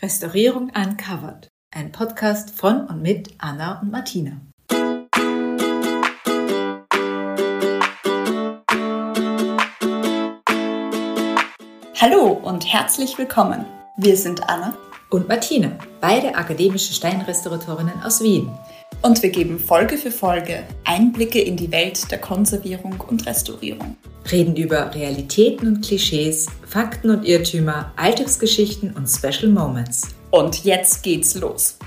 Restaurierung Uncovered, ein Podcast von und mit Anna und Martina. Hallo und herzlich willkommen. Wir sind Anna und Martina, beide akademische Steinrestauratorinnen aus Wien. Und wir geben Folge für Folge Einblicke in die Welt der Konservierung und Restaurierung. Reden über Realitäten und Klischees, Fakten und Irrtümer, Alltagsgeschichten und Special Moments. Und jetzt geht's los.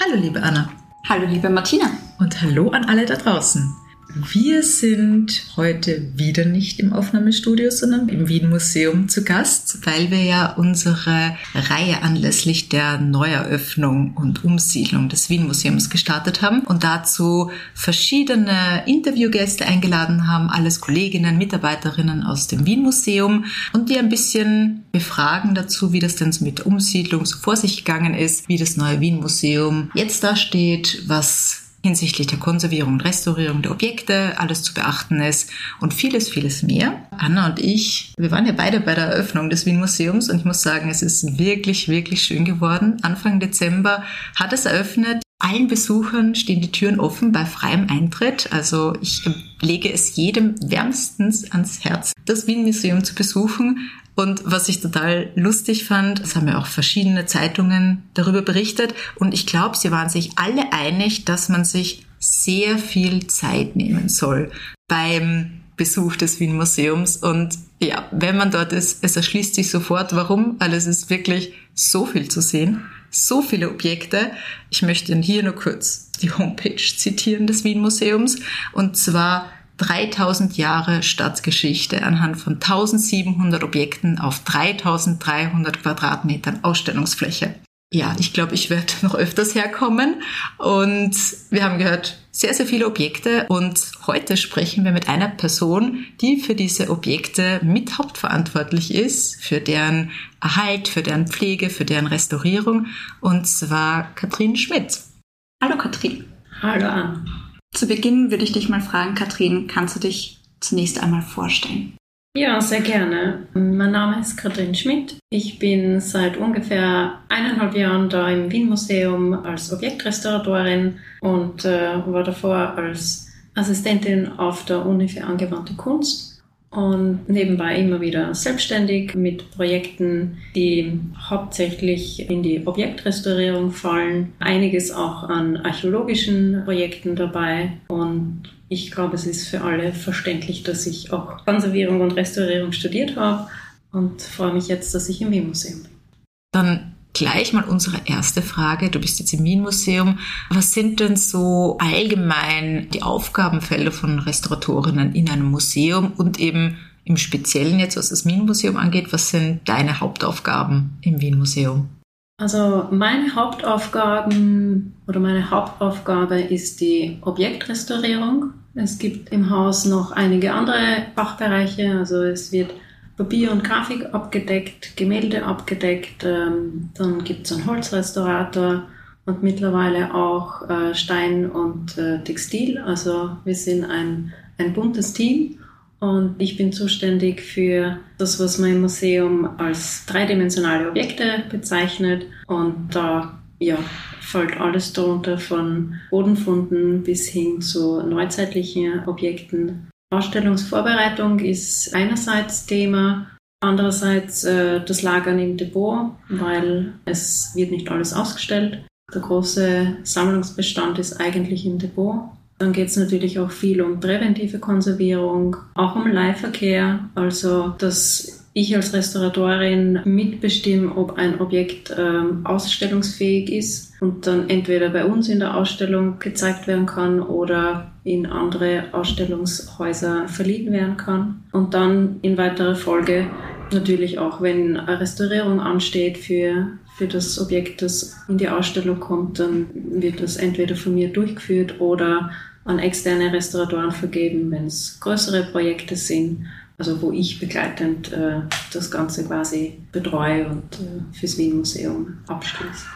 Hallo liebe Anna. Hallo liebe Martina. Und hallo an alle da draußen. Wir sind heute wieder nicht im Aufnahmestudio, sondern im Wien Museum zu Gast, weil wir ja unsere Reihe anlässlich der Neueröffnung und Umsiedlung des Wien Museums gestartet haben und dazu verschiedene Interviewgäste eingeladen haben, alles Kolleginnen, Mitarbeiterinnen aus dem Wien Museum und die ein bisschen befragen dazu, wie das denn so mit der Umsiedlung so vor sich gegangen ist, wie das neue Wien Museum jetzt dasteht, was hinsichtlich der Konservierung und Restaurierung der Objekte alles zu beachten ist und vieles, vieles mehr. Anna und ich, wir waren ja beide bei der Eröffnung des Wien Museums und ich muss sagen, es ist wirklich, wirklich schön geworden. Anfang Dezember hat es eröffnet. Allen Besuchern stehen die Türen offen bei freiem Eintritt. Also ich lege es jedem wärmstens ans Herz, das Wien Museum zu besuchen. Und was ich total lustig fand, es haben ja auch verschiedene Zeitungen darüber berichtet. Und ich glaube, sie waren sich alle einig, dass man sich sehr viel Zeit nehmen soll beim Besuch des Wien Museums. Und ja, wenn man dort ist, es erschließt sich sofort, warum, weil es ist wirklich so viel zu sehen, so viele Objekte. Ich möchte hier nur kurz die Homepage zitieren des Wien Museums. Und zwar 3000 Jahre Stadtgeschichte anhand von 1700 Objekten auf 3300 Quadratmetern Ausstellungsfläche. Ja, ich glaube, ich werde noch öfters herkommen und wir haben gehört, sehr, sehr viele Objekte und heute sprechen wir mit einer Person, die für diese Objekte mit hauptverantwortlich ist, für deren Erhalt, für deren Pflege, für deren Restaurierung und zwar Katrin Schmidt. Hallo Katrin. Hallo Anne. Zu Beginn würde ich dich mal fragen, Katrin, kannst du dich zunächst einmal vorstellen? Ja, sehr gerne. Mein Name ist Katrin Schmidt. Ich bin seit ungefähr eineinhalb Jahren da im Wien Museum als Objektrestauratorin und äh, war davor als Assistentin auf der Uni für angewandte Kunst und nebenbei immer wieder selbstständig mit Projekten, die hauptsächlich in die Objektrestaurierung fallen. Einiges auch an archäologischen Projekten dabei und ich glaube, es ist für alle verständlich, dass ich auch Konservierung und Restaurierung studiert habe und freue mich jetzt, dass ich im Wien-Museum bin. Dann gleich mal unsere erste Frage. Du bist jetzt im Wien-Museum. Was sind denn so allgemein die Aufgabenfelder von Restauratorinnen in einem Museum und eben im Speziellen jetzt, was das Wien-Museum angeht, was sind deine Hauptaufgaben im Wien-Museum? Also meine Hauptaufgaben oder meine Hauptaufgabe ist die Objektrestaurierung. Es gibt im Haus noch einige andere Fachbereiche, also es wird Papier und Grafik abgedeckt, Gemälde abgedeckt, ähm, dann gibt es einen Holzrestaurator und mittlerweile auch äh, Stein und äh, Textil. Also wir sind ein, ein buntes Team und ich bin zuständig für das, was man im Museum als dreidimensionale Objekte bezeichnet und da ja, fällt alles darunter von Bodenfunden bis hin zu neuzeitlichen Objekten. Ausstellungsvorbereitung ist einerseits Thema, andererseits äh, das Lagern im Depot, weil es wird nicht alles ausgestellt. Der große Sammlungsbestand ist eigentlich im Depot. Dann geht es natürlich auch viel um präventive Konservierung, auch um Leihverkehr, also dass ich als Restauratorin mitbestimme, ob ein Objekt ähm, ausstellungsfähig ist und dann entweder bei uns in der Ausstellung gezeigt werden kann oder in andere Ausstellungshäuser verliehen werden kann. Und dann in weiterer Folge natürlich auch, wenn eine Restaurierung ansteht für, für das Objekt, das in die Ausstellung kommt, dann wird das entweder von mir durchgeführt oder an externe Restauratoren vergeben, wenn es größere Projekte sind also wo ich begleitend äh, das Ganze quasi betreue und äh, fürs Wien Museum abschließe.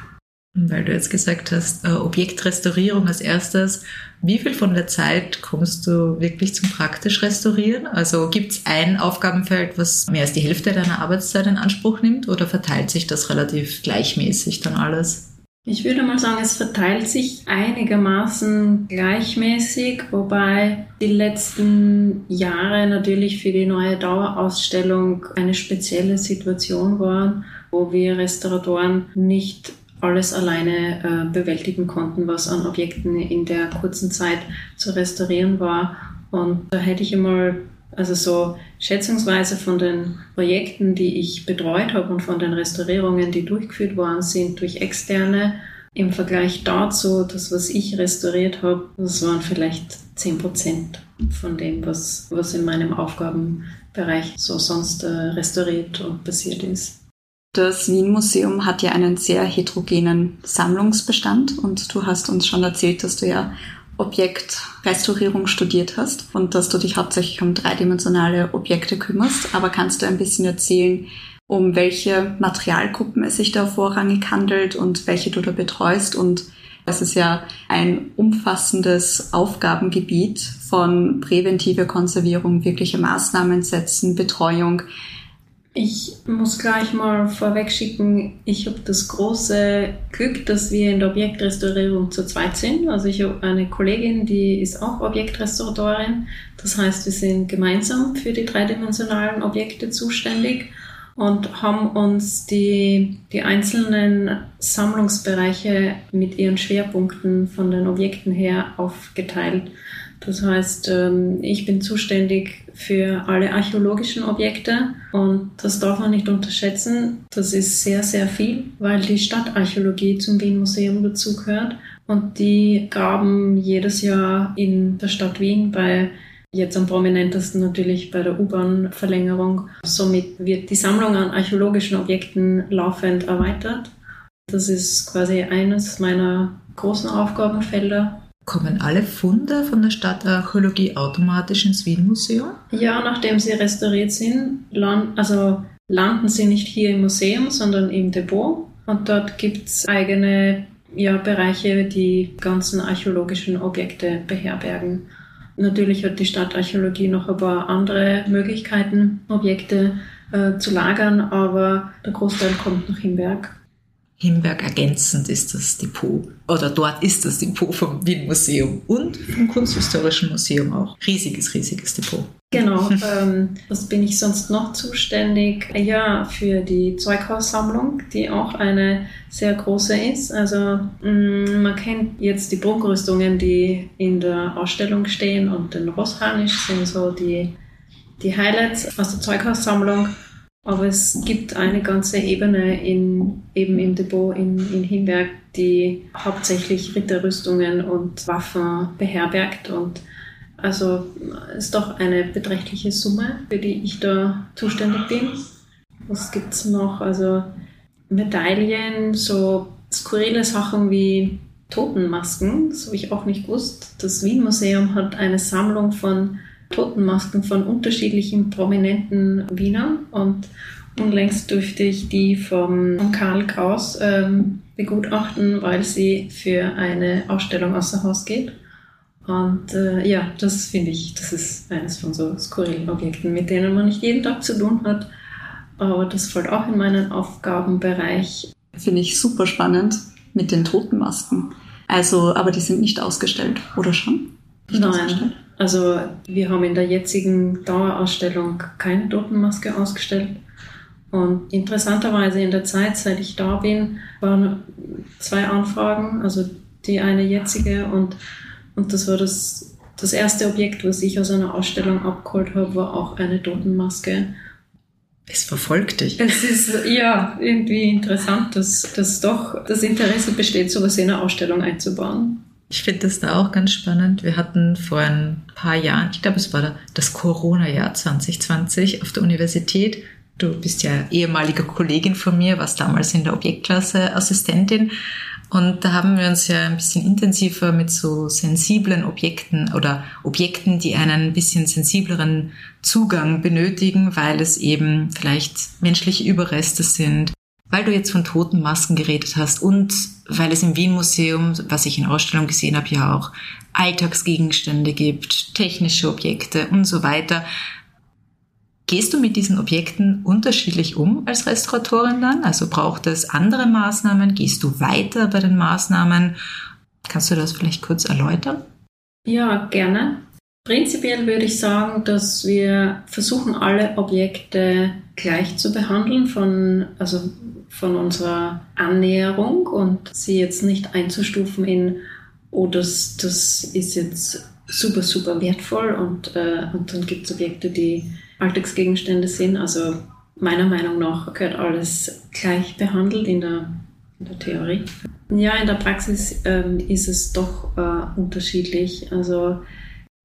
Weil du jetzt gesagt hast, äh, Objektrestaurierung als erstes, Wie viel von der Zeit kommst du wirklich zum praktisch Restaurieren? Also gibt es ein Aufgabenfeld, was mehr als die Hälfte deiner Arbeitszeit in Anspruch nimmt oder verteilt sich das relativ gleichmäßig dann alles? Ich würde mal sagen, es verteilt sich einigermaßen gleichmäßig, wobei die letzten Jahre natürlich für die neue Dauerausstellung eine spezielle Situation waren, wo wir Restauratoren nicht alles alleine äh, bewältigen konnten, was an Objekten in der kurzen Zeit zu restaurieren war. Und da hätte ich einmal also so schätzungsweise von den Projekten, die ich betreut habe und von den Restaurierungen, die durchgeführt worden sind durch Externe, im Vergleich dazu, das, was ich restauriert habe, das waren vielleicht 10 Prozent von dem, was, was in meinem Aufgabenbereich so sonst äh, restauriert und passiert ist. Das Wien-Museum hat ja einen sehr heterogenen Sammlungsbestand und du hast uns schon erzählt, dass du ja Objektrestaurierung studiert hast und dass du dich hauptsächlich um dreidimensionale Objekte kümmerst. Aber kannst du ein bisschen erzählen, um welche Materialgruppen es sich da vorrangig handelt und welche du da betreust? Und es ist ja ein umfassendes Aufgabengebiet von präventive Konservierung, wirkliche Maßnahmen setzen, Betreuung. Ich muss gleich mal vorweg schicken, ich habe das große Glück, dass wir in der Objektrestaurierung zu zweit sind. Also ich habe eine Kollegin, die ist auch Objektrestauratorin. Das heißt, wir sind gemeinsam für die dreidimensionalen Objekte zuständig und haben uns die, die einzelnen Sammlungsbereiche mit ihren Schwerpunkten von den Objekten her aufgeteilt. Das heißt, ähm, ich bin zuständig für alle archäologischen Objekte und das darf man nicht unterschätzen. Das ist sehr, sehr viel, weil die Stadtarchäologie zum Wien Museum dazugehört und die graben jedes Jahr in der Stadt Wien bei Jetzt am prominentesten natürlich bei der U-Bahn-Verlängerung. Somit wird die Sammlung an archäologischen Objekten laufend erweitert. Das ist quasi eines meiner großen Aufgabenfelder Kommen alle Funde von der Stadtarchäologie automatisch ins Wien-Museum? Ja, nachdem sie restauriert sind, land, also landen sie nicht hier im Museum, sondern im Depot. Und dort gibt es eigene ja, Bereiche, die ganzen archäologischen Objekte beherbergen. Natürlich hat die Stadtarchäologie noch ein paar andere Möglichkeiten, Objekte äh, zu lagern, aber der Großteil kommt nach Himberg. Himberg ergänzend ist das Depot. Oder dort ist das Depot vom Wien Museum und vom Kunsthistorischen Museum auch. Riesiges, riesiges Depot. Genau. ähm, was bin ich sonst noch zuständig? Ja, für die Zeughaussammlung, die auch eine sehr große ist. Also mh, mm, man kennt jetzt die Prunkrüstungen, die in der Ausstellung stehen und den Rossharnisch sind so die, die Highlights aus der Zeughaussammlung. Aber es gibt eine ganze Ebene in, eben im Depot in, in Himberg, die hauptsächlich Ritterrüstungen und Waffen beherbergt und also ist doch eine beträchtliche Summe, für die ich da zuständig bin. Was gibt es noch? Also Medaillen, so skurrile Sachen wie Totenmasken, das habe ich auch nicht gewusst. Das Wien Museum hat eine Sammlung von Totenmasken von unterschiedlichen prominenten Wienern und unlängst durfte ich die vom, Karl Kraus ähm, begutachten, weil sie für eine Ausstellung außer Haus geht. Und äh, ja, das finde ich, das ist eines von so skurrilen Objekten, mit denen man nicht jeden Tag zu tun hat. Aber das fällt auch in meinen Aufgabenbereich. Finde ich super spannend mit den Totenmasken. Also, aber die sind nicht ausgestellt, oder schon? Nicht Nein, also wir haben in der jetzigen Dauerausstellung keine Totenmaske ausgestellt. Und interessanterweise in der Zeit, seit ich da bin, waren zwei Anfragen, also die eine jetzige und, und das war das, das erste Objekt, was ich aus einer Ausstellung abgeholt habe, war auch eine Totenmaske. Es verfolgt dich. Es ist ja irgendwie interessant, dass, dass doch das Interesse besteht, sowas in eine Ausstellung einzubauen. Ich finde das da auch ganz spannend. Wir hatten vor ein paar Jahren, ich glaube, es war das Corona-Jahr 2020 auf der Universität. Du bist ja ehemalige Kollegin von mir, warst damals in der Objektklasse Assistentin. Und da haben wir uns ja ein bisschen intensiver mit so sensiblen Objekten oder Objekten, die einen bisschen sensibleren Zugang benötigen, weil es eben vielleicht menschliche Überreste sind weil du jetzt von toten Masken geredet hast und weil es im Wien Museum, was ich in Ausstellung gesehen habe, ja auch Alltagsgegenstände gibt, technische Objekte und so weiter. Gehst du mit diesen Objekten unterschiedlich um als Restauratorin dann? Also braucht es andere Maßnahmen? Gehst du weiter bei den Maßnahmen? Kannst du das vielleicht kurz erläutern? Ja, gerne. Prinzipiell würde ich sagen, dass wir versuchen, alle Objekte gleich zu behandeln, von, also von unserer Annäherung und sie jetzt nicht einzustufen in, oh, das, das ist jetzt super, super wertvoll und, äh, und dann gibt es Objekte, die Alltagsgegenstände sind. Also meiner Meinung nach gehört alles gleich behandelt in der, in der Theorie. Ja, in der Praxis ähm, ist es doch äh, unterschiedlich. Also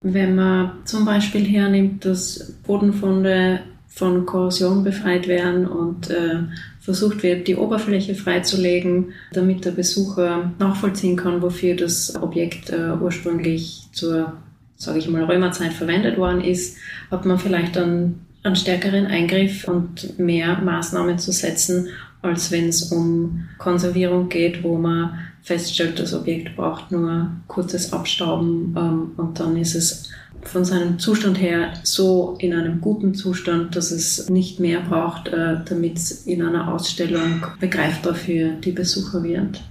wenn man zum Beispiel hernimmt, dass Bodenfunde von Korrosion befreit werden und äh, versucht wird, die Oberfläche freizulegen, damit der Besucher nachvollziehen kann, wofür das Objekt äh, ursprünglich zur, sage ich mal, Römerzeit verwendet worden ist, hat man vielleicht dann einen stärkeren Eingriff und mehr Maßnahmen zu setzen, als wenn es um Konservierung geht, wo man feststellt, das Objekt braucht nur kurzes Abstauben ähm, und dann ist es von seinem Zustand her so in einem guten Zustand, dass es nicht mehr braucht, äh, damit es in einer Ausstellung begreifbar für die Besucher wird.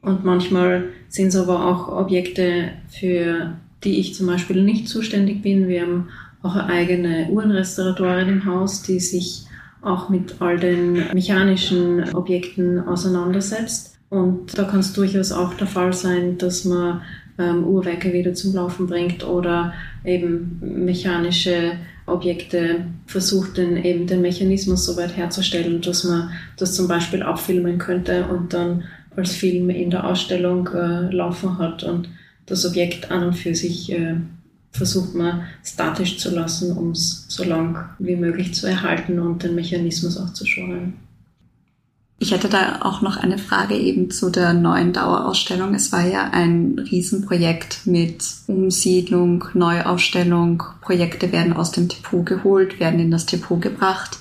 Und manchmal sind es aber auch Objekte, für die ich zum Beispiel nicht zuständig bin. Wir haben auch eine eigene Uhrenrestauratorin im Haus, die sich auch mit all den mechanischen Objekten auseinandersetzt. Und da kann es durchaus auch der Fall sein, dass man ähm, Uhrwerke wieder zum Laufen bringt oder eben mechanische Objekte versucht, den, eben den Mechanismus so weit herzustellen, dass man das zum Beispiel abfilmen könnte und dann als Film in der Ausstellung äh, laufen hat und das Objekt an und für sich äh, versucht man statisch zu lassen, um es so lang wie möglich zu erhalten und den Mechanismus auch zu schonen. Ich hätte da auch noch eine Frage eben zu der neuen Dauerausstellung. Es war ja ein Riesenprojekt mit Umsiedlung, Neuausstellung. Projekte werden aus dem Depot geholt, werden in das Depot gebracht.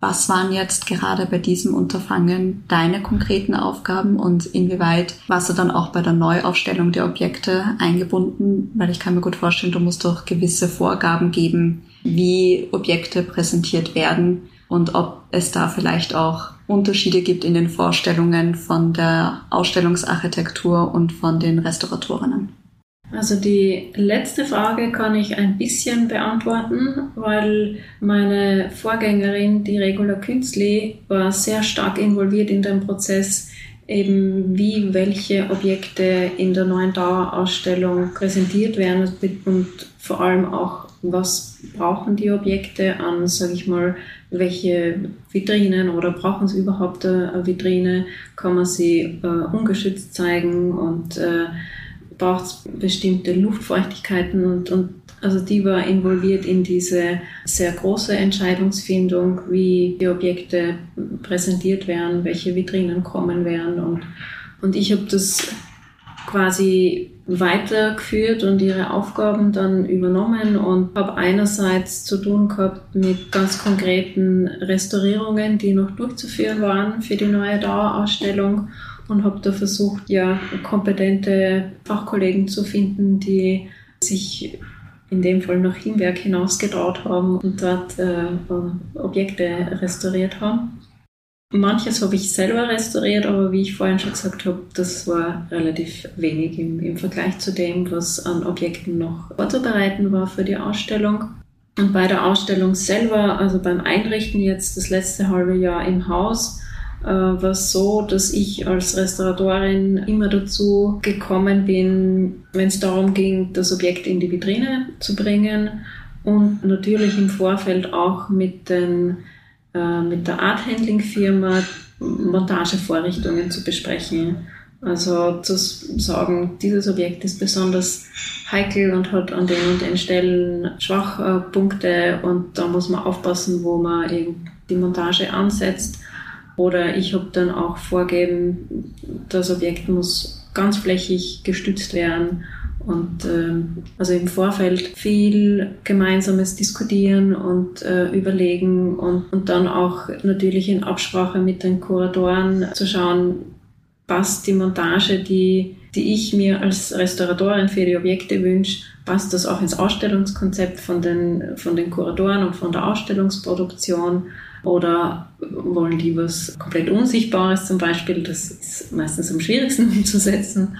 Was waren jetzt gerade bei diesem Unterfangen deine konkreten Aufgaben und inwieweit warst du dann auch bei der Neuaufstellung der Objekte eingebunden? Weil ich kann mir gut vorstellen, du musst doch gewisse Vorgaben geben, wie Objekte präsentiert werden und ob es da vielleicht auch Unterschiede gibt in den Vorstellungen von der Ausstellungsarchitektur und von den Restauratorinnen. Also die letzte Frage kann ich ein bisschen beantworten, weil meine Vorgängerin, die Regula Künzli, war sehr stark involviert in den Prozess, eben wie welche Objekte in der neuen Dauerausstellung präsentiert werden und vor allem auch, was brauchen die Objekte an, sage ich mal, welche Vitrinen oder brauchen sie überhaupt eine Vitrine, kann man sie äh, ungeschützt zeigen und äh, braucht es bestimmte Luftfeuchtigkeiten und, und also die war involviert in diese sehr große Entscheidungsfindung, wie die Objekte präsentiert werden, welche Vitrinen kommen werden und, und ich habe das quasi weitergeführt und ihre Aufgaben dann übernommen und habe einerseits zu tun gehabt mit ganz konkreten Restaurierungen, die noch durchzuführen waren für die neue Dauerausstellung und habe da versucht, ja, kompetente Fachkollegen zu finden, die sich in dem Fall nach Himberg hinausgetraut haben und dort äh, Objekte restauriert haben. Manches habe ich selber restauriert, aber wie ich vorhin schon gesagt habe, das war relativ wenig im, im Vergleich zu dem, was an Objekten noch vorzubereiten war für die Ausstellung. Und bei der Ausstellung selber, also beim Einrichten jetzt das letzte halbe Jahr im Haus, äh, war es so, dass ich als Restauratorin immer dazu gekommen bin, wenn es darum ging, das Objekt in die Vitrine zu bringen und natürlich im Vorfeld auch mit den äh, mit der Art Handling Firma Montagevorrichtungen zu besprechen. Also zu sagen, dieses Objekt ist besonders heikel und hat an den und den Stellen Schwachpunkte und da muss man aufpassen, wo man eben die Montage ansetzt. Oder ich habe dann auch vorgeben, das Objekt muss ganzflächig gestützt werden Und ähm, also im Vorfeld viel gemeinsames Diskutieren und äh, überlegen und, und dann auch natürlich in Absprache mit den Kuratoren zu schauen, passt die Montage, die, die ich mir als Restauratorin für die Objekte wünsche, passt das auch ins Ausstellungskonzept von den, von den Kuratoren und von der Ausstellungsproduktion oder wollen die was komplett Unsichtbares zum Beispiel? Das ist meistens am schwierigsten umzusetzen.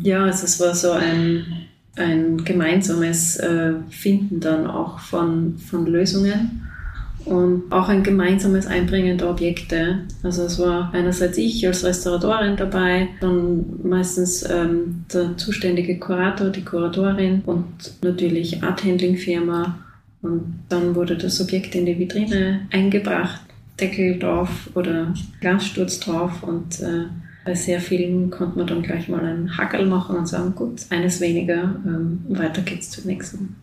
Ja, also es war so ein, ein gemeinsames äh, Finden dann auch von, von Lösungen und auch ein gemeinsames Einbringen der Objekte. Also es war einerseits ich als Restauratorin dabei, dann meistens ähm, der zuständige Kurator, die Kuratorin und natürlich Art Handling Firma. Und dann wurde das Objekt in die Vitrine eingebracht, Deckel drauf oder Glassturz drauf und äh, bei sehr vielen konnte man dann gleich mal einen Hackel machen und sagen, gut, eines weniger, ähm, weiter geht's zum nächsten.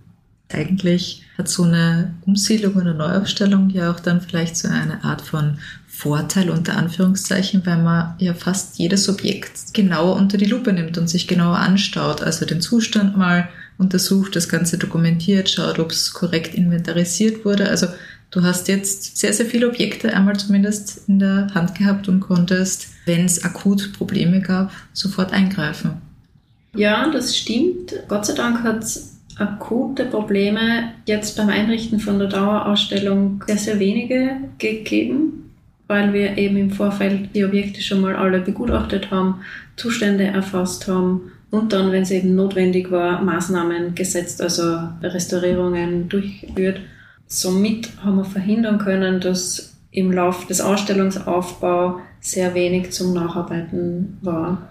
Eigentlich hat so eine Umsiedlung oder Neuaufstellung ja auch dann vielleicht so eine Art von Vorteil unter Anführungszeichen, weil man ja fast jedes Objekt genauer unter die Lupe nimmt und sich genauer anschaut, also den Zustand mal untersucht, das Ganze dokumentiert, schaut, ob es korrekt inventarisiert wurde. Also du hast jetzt sehr, sehr viele Objekte einmal zumindest in der Hand gehabt und konntest, wenn es akut Probleme gab, sofort eingreifen. Ja, das stimmt. Gott sei Dank hat es akute Probleme jetzt beim Einrichten von der Dauerausstellung sehr, sehr wenige gegeben, weil wir eben im Vorfeld die Objekte schon mal alle begutachtet haben, Zustände erfasst haben und dann, wenn es eben notwendig war, Maßnahmen gesetzt, also Restaurierungen durchgeführt. Somit haben wir verhindern können, dass im Lauf des Ausstellungsaufbaus sehr wenig zum Nacharbeiten war.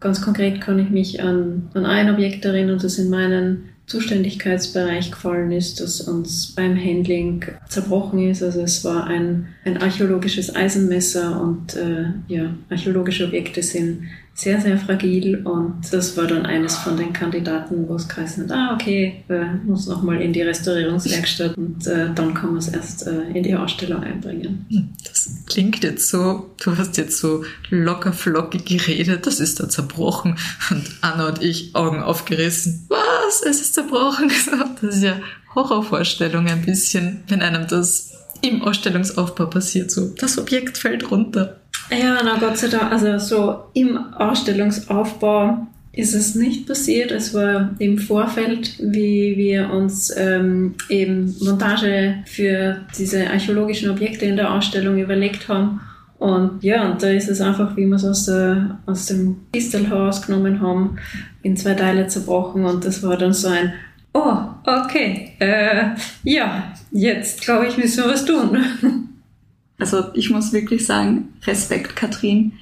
Ganz konkret kann ich mich an, an ein Objekt erinnern, das in meinen Zuständigkeitsbereich gefallen ist, das uns beim Handling zerbrochen ist. Also es war ein, ein archäologisches Eisenmesser und äh, ja, archäologische Objekte sind sehr, sehr fragil und das war dann eines von den Kandidaten, wo es geheißen hat, ah, okay, äh, muss nochmal in die Restaurierungswerkstatt und äh, dann kann man es erst äh, in die Ausstellung einbringen. Hm, das klingt jetzt so, du hast jetzt so locker flockig geredet, das ist da zerbrochen und Anna und ich Augen aufgerissen. Was? Es ist zerbrochen? Das ist ja Horrorvorstellung ein bisschen, wenn einem das im Ausstellungsaufbau passiert, so das Objekt fällt runter. Ja, na Gott sei Dank, also so im Ausstellungsaufbau ist es nicht passiert. Es war im Vorfeld, wie wir uns ähm, eben Montage für diese archäologischen Objekte in der Ausstellung überlegt haben. Und ja, und da ist es einfach, wie wir es aus, der, aus dem Kistelhaus genommen haben, in zwei Teile zerbrochen. Und das war dann so ein, oh, okay, äh, ja, jetzt glaube ich, müssen wir was tun. Also ich muss wirklich sagen, Respekt, Katrin.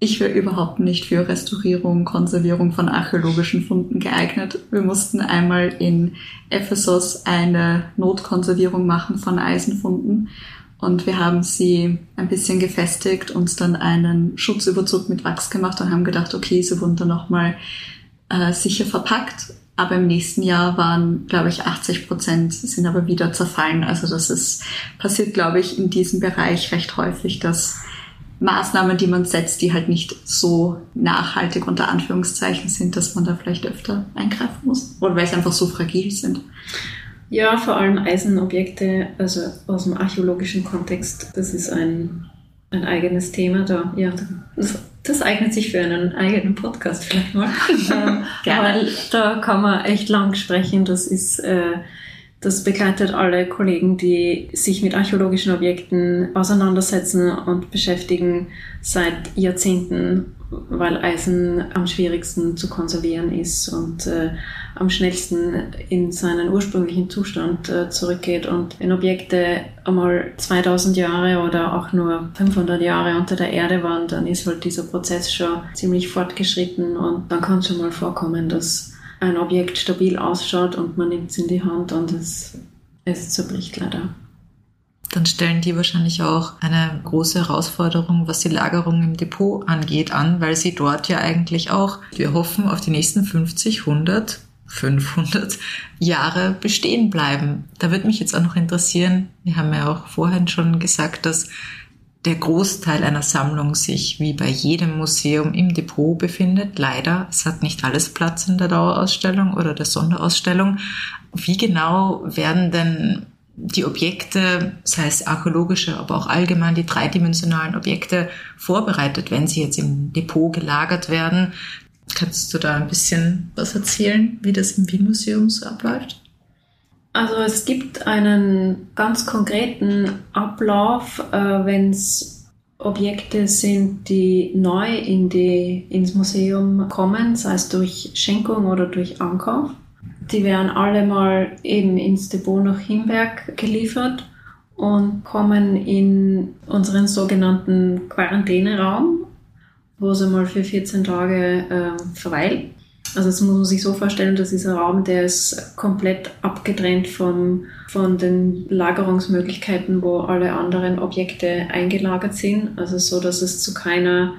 Ich wäre überhaupt nicht für Restaurierung, Konservierung von archäologischen Funden geeignet. Wir mussten einmal in Ephesus eine Notkonservierung machen von Eisenfunden und wir haben sie ein bisschen gefestigt, uns dann einen Schutzüberzug mit Wachs gemacht und haben gedacht, okay, sie wurden dann nochmal äh, sicher verpackt aber im nächsten Jahr waren, glaube ich, 80 Prozent sind aber wieder zerfallen. Also das ist passiert, glaube ich, in diesem Bereich recht häufig, dass Maßnahmen, die man setzt, die halt nicht so nachhaltig unter Anführungszeichen sind, dass man da vielleicht öfter eingreifen muss. Oder weil sie einfach so fragil sind. Ja, vor allem Eisenobjekte, also aus dem archäologischen Kontext, das ist ein, ein eigenes Thema da. Ja, das das eignet sich für einen eigenen Podcast vielleicht mal. ähm, Weil da kann man echt lang sprechen. Das ist, äh, das begleitet alle Kollegen, die sich mit archäologischen Objekten auseinandersetzen und beschäftigen seit Jahrzehnten weil Eisen am schwierigsten zu konservieren ist und äh, am schnellsten in seinen ursprünglichen Zustand äh, zurückgeht. Und wenn Objekte einmal 2000 Jahre oder auch nur 500 Jahre unter der Erde waren, dann ist halt dieser Prozess schon ziemlich fortgeschritten und dann kann es schon mal vorkommen, dass ein Objekt stabil ausschaut und man nimmt es in die Hand und es, es zerbricht leider dann stellen die wahrscheinlich auch eine große Herausforderung, was die Lagerung im Depot angeht, an, weil sie dort ja eigentlich auch, wir hoffen, auf die nächsten 50, 100, 500 Jahre bestehen bleiben. Da würde mich jetzt auch noch interessieren, wir haben ja auch vorhin schon gesagt, dass der Großteil einer Sammlung sich wie bei jedem Museum im Depot befindet. Leider, es hat nicht alles Platz in der Dauerausstellung oder der Sonderausstellung. Wie genau werden denn die Objekte, sei es archäologische, aber auch allgemein die dreidimensionalen Objekte vorbereitet, wenn sie jetzt im Depot gelagert werden? Kannst du da ein bisschen was erzählen, wie das im Wien-Museum so abläuft? Also es gibt einen ganz konkreten Ablauf, äh, wenn es Objekte sind, die neu in die, ins Museum kommen, sei es durch Schenkung oder durch Ankauf. Die werden alle mal eben ins Depot nach Himberg geliefert und kommen in unseren sogenannten Quarantäneraum, wo sie mal für 14 Tage äh, verweilen. Also das muss man sich so vorstellen, das ist ein Raum, der ist komplett abgetrennt von, von den Lagerungsmöglichkeiten, wo alle anderen Objekte eingelagert sind. Also so, dass es zu keiner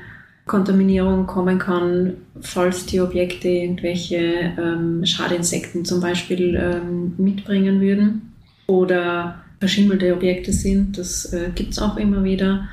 Kontaminierung kommen kann, falls die Objekte irgendwelche ähm, Schadinsekten zum Beispiel ähm, mitbringen würden oder verschimmelte Objekte sind. Das äh, gibt es auch immer wieder.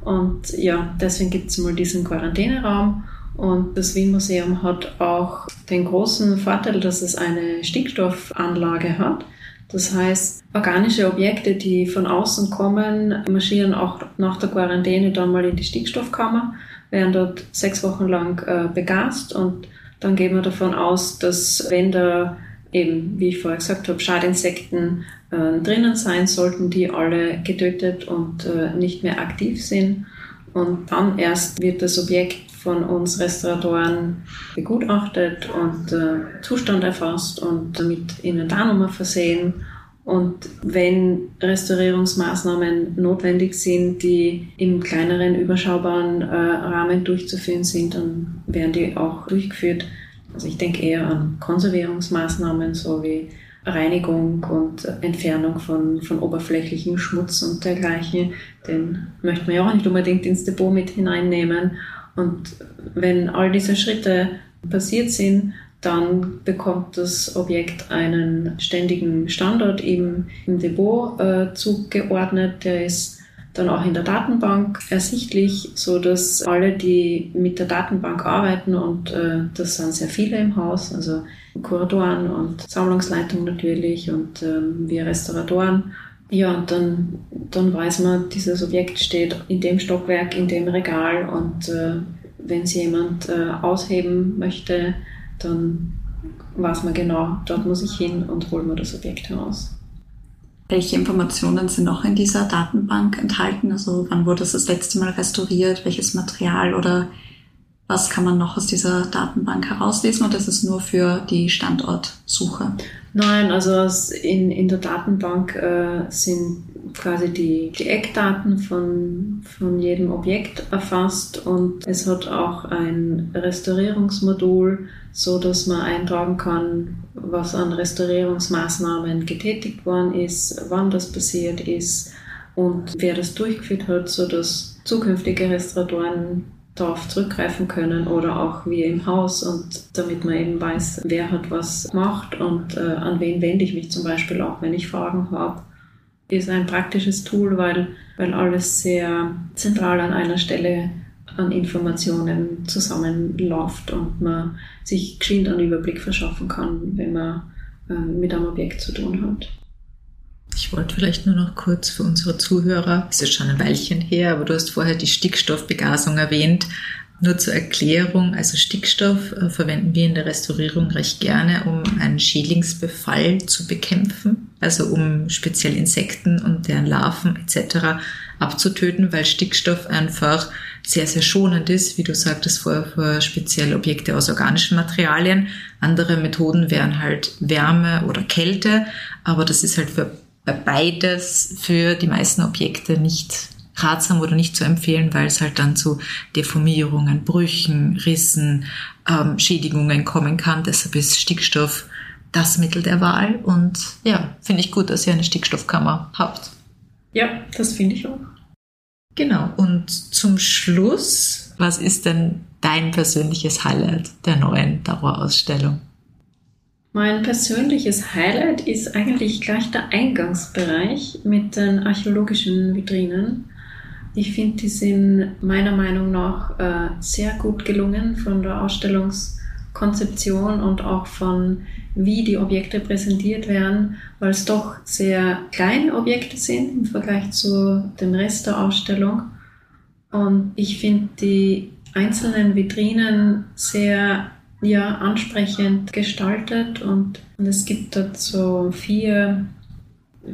Und ja, deswegen gibt es mal diesen Quarantäneraum. Und das Wien Museum hat auch den großen Vorteil, dass es eine Stickstoffanlage hat. Das heißt, organische Objekte, die von außen kommen, marschieren auch nach der Quarantäne dann mal in die Stickstoffkammer, werden dort sechs Wochen lang äh, begast und dann gehen wir davon aus, dass wenn da eben, wie ich vorher gesagt habe, Schadinsekten äh, drinnen sein sollten, die alle getötet und äh, nicht mehr aktiv sind. Und dann erst wird das Objekt von uns Restauratoren begutachtet und äh, Zustand erfasst und damit Inventarnummer versehen. Und wenn Restaurierungsmaßnahmen notwendig sind, die im kleineren, überschaubaren äh, Rahmen durchzuführen sind, dann werden die auch durchgeführt. Also ich denke eher an Konservierungsmaßnahmen, so wie Reinigung und Entfernung von, von oberflächlichem Schmutz und dergleichen. Den möchte man ja auch nicht unbedingt ins Depot mit hineinnehmen. Und wenn all diese Schritte passiert sind, dann bekommt das Objekt einen ständigen Standort im, im Depot äh, zugeordnet. Der ist dann auch in der Datenbank ersichtlich, so dass alle, die mit der Datenbank arbeiten, und äh, das sind sehr viele im Haus, also Kuratoren und Sammlungsleitung natürlich und äh, wir Restauratoren, ja, und dann, dann weiß man, dieses Objekt steht in dem Stockwerk, in dem Regal und äh, wenn es jemand äh, ausheben möchte, dann weiß man genau, dort muss ich hin und hole mir das Objekt heraus. Welche Informationen sind noch in dieser Datenbank enthalten? Also wann wurde es das letzte Mal restauriert? Welches Material oder was kann man noch aus dieser Datenbank herauslesen oder ist es nur für die Standortsuche? Nein, also in, in der Datenbank äh, sind quasi die, die Eckdaten von, von jedem Objekt erfasst und es hat auch ein Restaurierungsmodul, so dass man eintragen kann, was an Restaurierungsmaßnahmen getätigt worden ist, wann das passiert ist und wer das durchgeführt hat, so dass zukünftige Restauratoren darauf zurückgreifen können oder auch wir im Haus und damit man eben weiß, wer hat was gemacht und äh, an wen wende ich mich zum Beispiel auch, wenn ich Fragen habe. Ist ein praktisches Tool, weil, weil alles sehr zentral an einer Stelle an Informationen zusammenläuft und man sich geschwind einen Überblick verschaffen kann, wenn man äh, mit einem Objekt zu tun hat. Ich wollte vielleicht nur noch kurz für unsere Zuhörer, es ist schon ein Weilchen her, aber du hast vorher die Stickstoffbegasung erwähnt. Nur zur Erklärung, also Stickstoff äh, verwenden wir in der Restaurierung recht gerne, um einen Schädlingsbefall zu bekämpfen, also um speziell Insekten und deren Larven etc. abzutöten, weil Stickstoff einfach sehr, sehr schonend ist, wie du sagtest vorher, für spezielle Objekte aus organischen Materialien. Andere Methoden wären halt Wärme oder Kälte, aber das ist halt für beides für die meisten Objekte nicht ratsam oder nicht zu empfehlen, weil es halt dann zu Deformierungen, Brüchen, Rissen, ähm, Schädigungen kommen kann. Deshalb ist Stickstoff das Mittel der Wahl und ja, finde ich gut, dass ihr eine Stickstoffkammer habt. Ja, das finde ich auch. Genau. Und zum Schluss, was ist denn dein persönliches Highlight der neuen Dauerausstellung? Mein persönliches Highlight ist eigentlich gleich der Eingangsbereich mit den archäologischen Vitrinen. Ich finde, die sind meiner Meinung nach äh, sehr gut gelungen von der Ausstellungskonzeption und auch von wie die Objekte präsentiert werden, weil es doch sehr kleine Objekte sind im Vergleich zu dem Rest der Ausstellung. Und ich finde die einzelnen Vitrinen sehr ja, ansprechend gestaltet und, und es gibt so vier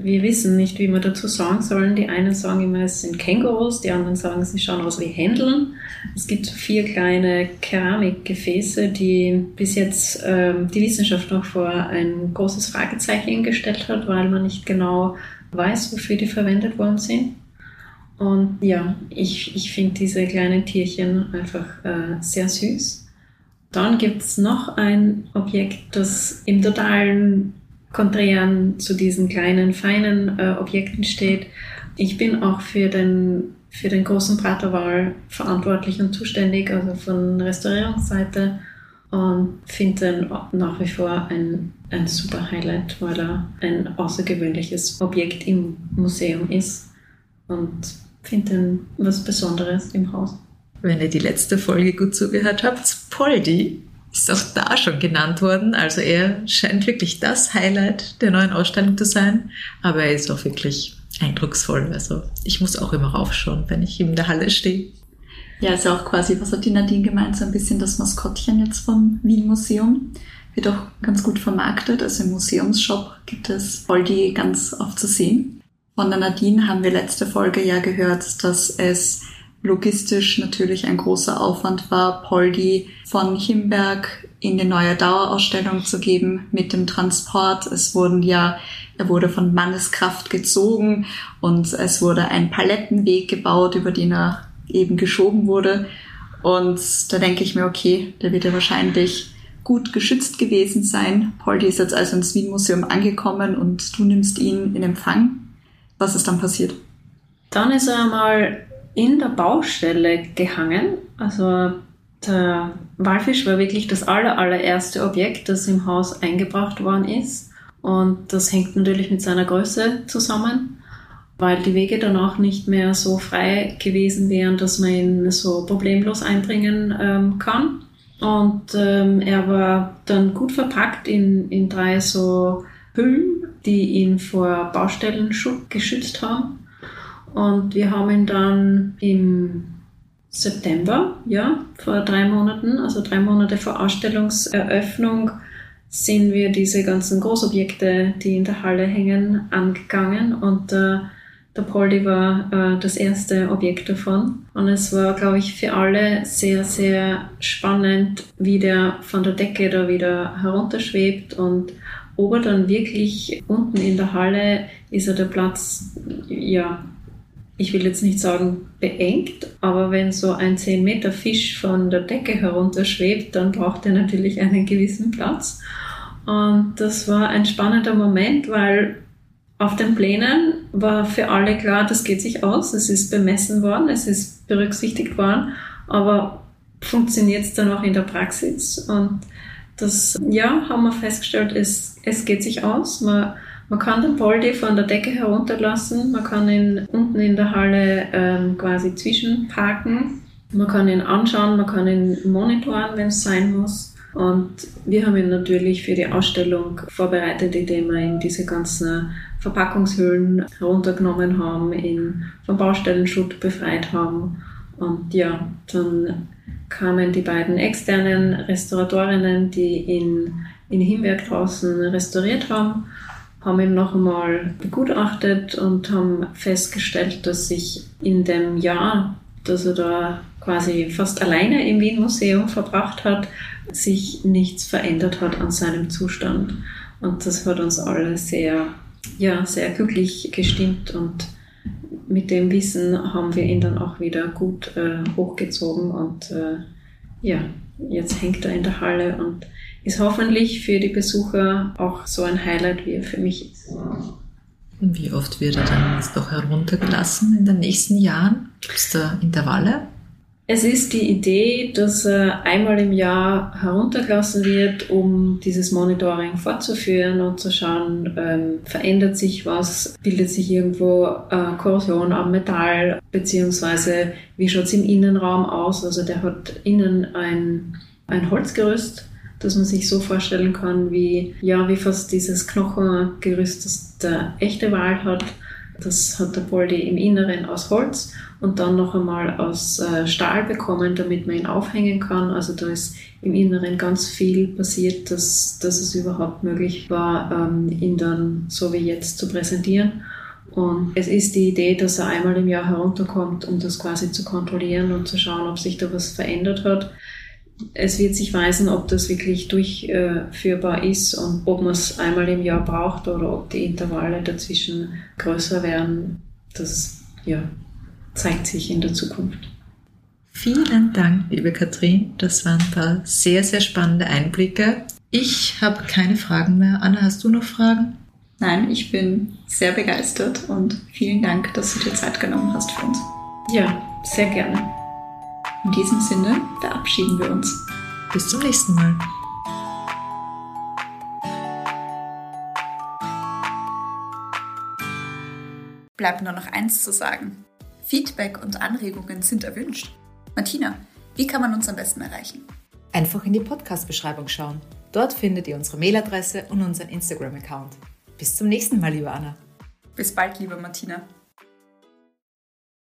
wir wissen nicht, wie wir dazu sagen sollen. Die einen sagen immer, es sind Kängurus, die anderen sagen, sie schauen aus wie Händeln. Es gibt vier kleine Keramikgefäße, die bis jetzt ähm, die Wissenschaft noch vor ein großes Fragezeichen gestellt hat, weil man nicht genau weiß, wofür die verwendet worden sind. Und ja, ich, ich finde diese kleinen Tierchen einfach äh, sehr süß. Dann gibt es noch ein Objekt, das im totalen Konträren zu diesen kleinen, feinen äh, Objekten steht. Ich bin auch für den, für den großen Praterwal verantwortlich und zuständig, also von Restaurierungsseite und finde den nach wie vor ein, ein super Highlight, weil er ein außergewöhnliches Objekt im Museum ist und finde den was Besonderes im Haus. Wenn ihr die letzte Folge gut zugehört habt, Poldi ist auch da schon genannt worden. Also er scheint wirklich das Highlight der neuen Ausstellung zu sein, aber er ist auch wirklich eindrucksvoll. Also ich muss auch immer raufschauen, wenn ich in der Halle stehe. Ja, ist ja auch quasi, was hat die Nadine gemeint, so ein bisschen das Maskottchen jetzt vom Wien Museum. Wird auch ganz gut vermarktet. Also im Museumsshop gibt es Poldi ganz oft zu sehen. Von der Nadine haben wir letzte Folge ja gehört, dass es logistisch natürlich ein großer Aufwand war, Poldi von Himberg in die neue Dauerausstellung zu geben mit dem Transport. Es wurden ja, er wurde von Manneskraft gezogen und es wurde ein Palettenweg gebaut, über den er eben geschoben wurde. Und da denke ich mir, okay, der wird ja wahrscheinlich gut geschützt gewesen sein. Poldi ist jetzt also ins Wien Museum angekommen und du nimmst ihn in Empfang. Was ist dann passiert? Dann ist er mal in der Baustelle gehangen. Also der Walfisch war wirklich das aller, allererste Objekt, das im Haus eingebracht worden ist. Und das hängt natürlich mit seiner Größe zusammen, weil die Wege danach nicht mehr so frei gewesen wären, dass man ihn so problemlos einbringen ähm, kann. Und ähm, er war dann gut verpackt in, in drei so Hüllen, die ihn vor Baustellenschutt geschützt haben. Und wir haben ihn dann im September, ja, vor drei Monaten, also drei Monate vor Ausstellungseröffnung, sind wir diese ganzen Großobjekte, die in der Halle hängen, angegangen und äh, der Poldi war äh, das erste Objekt davon. Und es war, glaube ich, für alle sehr, sehr spannend, wie der von der Decke da wieder herunterschwebt und ob er dann wirklich unten in der Halle ist er der Platz, ja, ich will jetzt nicht sagen beengt, aber wenn so ein 10 Meter Fisch von der Decke herunterschwebt, dann braucht er natürlich einen gewissen Platz. Und das war ein spannender Moment, weil auf den Plänen war für alle klar, das geht sich aus, es ist bemessen worden, es ist berücksichtigt worden, aber funktioniert es dann auch in der Praxis? Und das, ja, haben wir festgestellt, es, es geht sich aus. Man man kann den Poldi von der Decke herunterlassen, man kann ihn unten in der Halle ähm, quasi zwischenparken, man kann ihn anschauen, man kann ihn monitoren, wenn es sein muss. Und wir haben ihn natürlich für die Ausstellung vorbereitet, indem wir ihn diese ganzen Verpackungshüllen heruntergenommen haben, ihn vom Baustellenschutt befreit haben. Und ja, dann kamen die beiden externen Restauratorinnen, die ihn in Himberg draußen restauriert haben haben ihn noch einmal begutachtet und haben festgestellt, dass sich in dem Jahr, dass er da quasi fast alleine im Wien Museum verbracht hat, sich nichts verändert hat an seinem Zustand. Und das hat uns alle sehr, ja, sehr glücklich gestimmt und mit dem Wissen haben wir ihn dann auch wieder gut äh, hochgezogen und äh, ja, jetzt hängt er in der Halle und ist hoffentlich für die Besucher auch so ein Highlight, wie er für mich ist. Wie oft wird er dann jetzt doch heruntergelassen in den nächsten Jahren? Gibt es da Intervalle? Es ist die Idee, dass er einmal im Jahr heruntergelassen wird, um dieses Monitoring fortzuführen und zu schauen, ähm, verändert sich was, bildet sich irgendwo äh, Korrosion am Metall, beziehungsweise wie schaut es im Innenraum aus. Also der hat innen ein, ein Holzgerüst, das man sich so vorstellen kann, wie, ja, wie fast dieses Knochengerüst, das der echte Wal hat. Das hat der Poldi im Inneren aus Holz und dann noch einmal aus äh, Stahl bekommen, damit man ihn aufhängen kann. Also da ist im Inneren ganz viel passiert, dass, dass es überhaupt möglich war, ähm, ihn dann so wie jetzt zu präsentieren. Und es ist die Idee, dass er einmal im Jahr herunterkommt, um das quasi zu kontrollieren und zu schauen, ob sich da was verändert hat. Es wird sich weisen, ob das wirklich durchführbar ist und ob man es einmal im Jahr braucht oder ob die Intervalle dazwischen größer werden. Das ja, zeigt sich in der Zukunft. Vielen Dank, liebe Katrin. Das waren ein paar sehr, sehr spannende Einblicke. Ich habe keine Fragen mehr. Anna, hast du noch Fragen? Nein, ich bin sehr begeistert und vielen Dank, dass du dir Zeit genommen hast für uns. Ja, sehr gerne. In diesem Sinne verabschieden wir uns. Bis zum nächsten Mal. Bleibt nur noch eins zu sagen. Feedback und Anregungen sind erwünscht. Martina, wie kann man uns am besten erreichen? Einfach in die Podcast-Beschreibung schauen. Dort findet ihr unsere Mailadresse und unseren Instagram-Account. Bis zum nächsten Mal, liebe Anna. Bis bald, liebe Martina.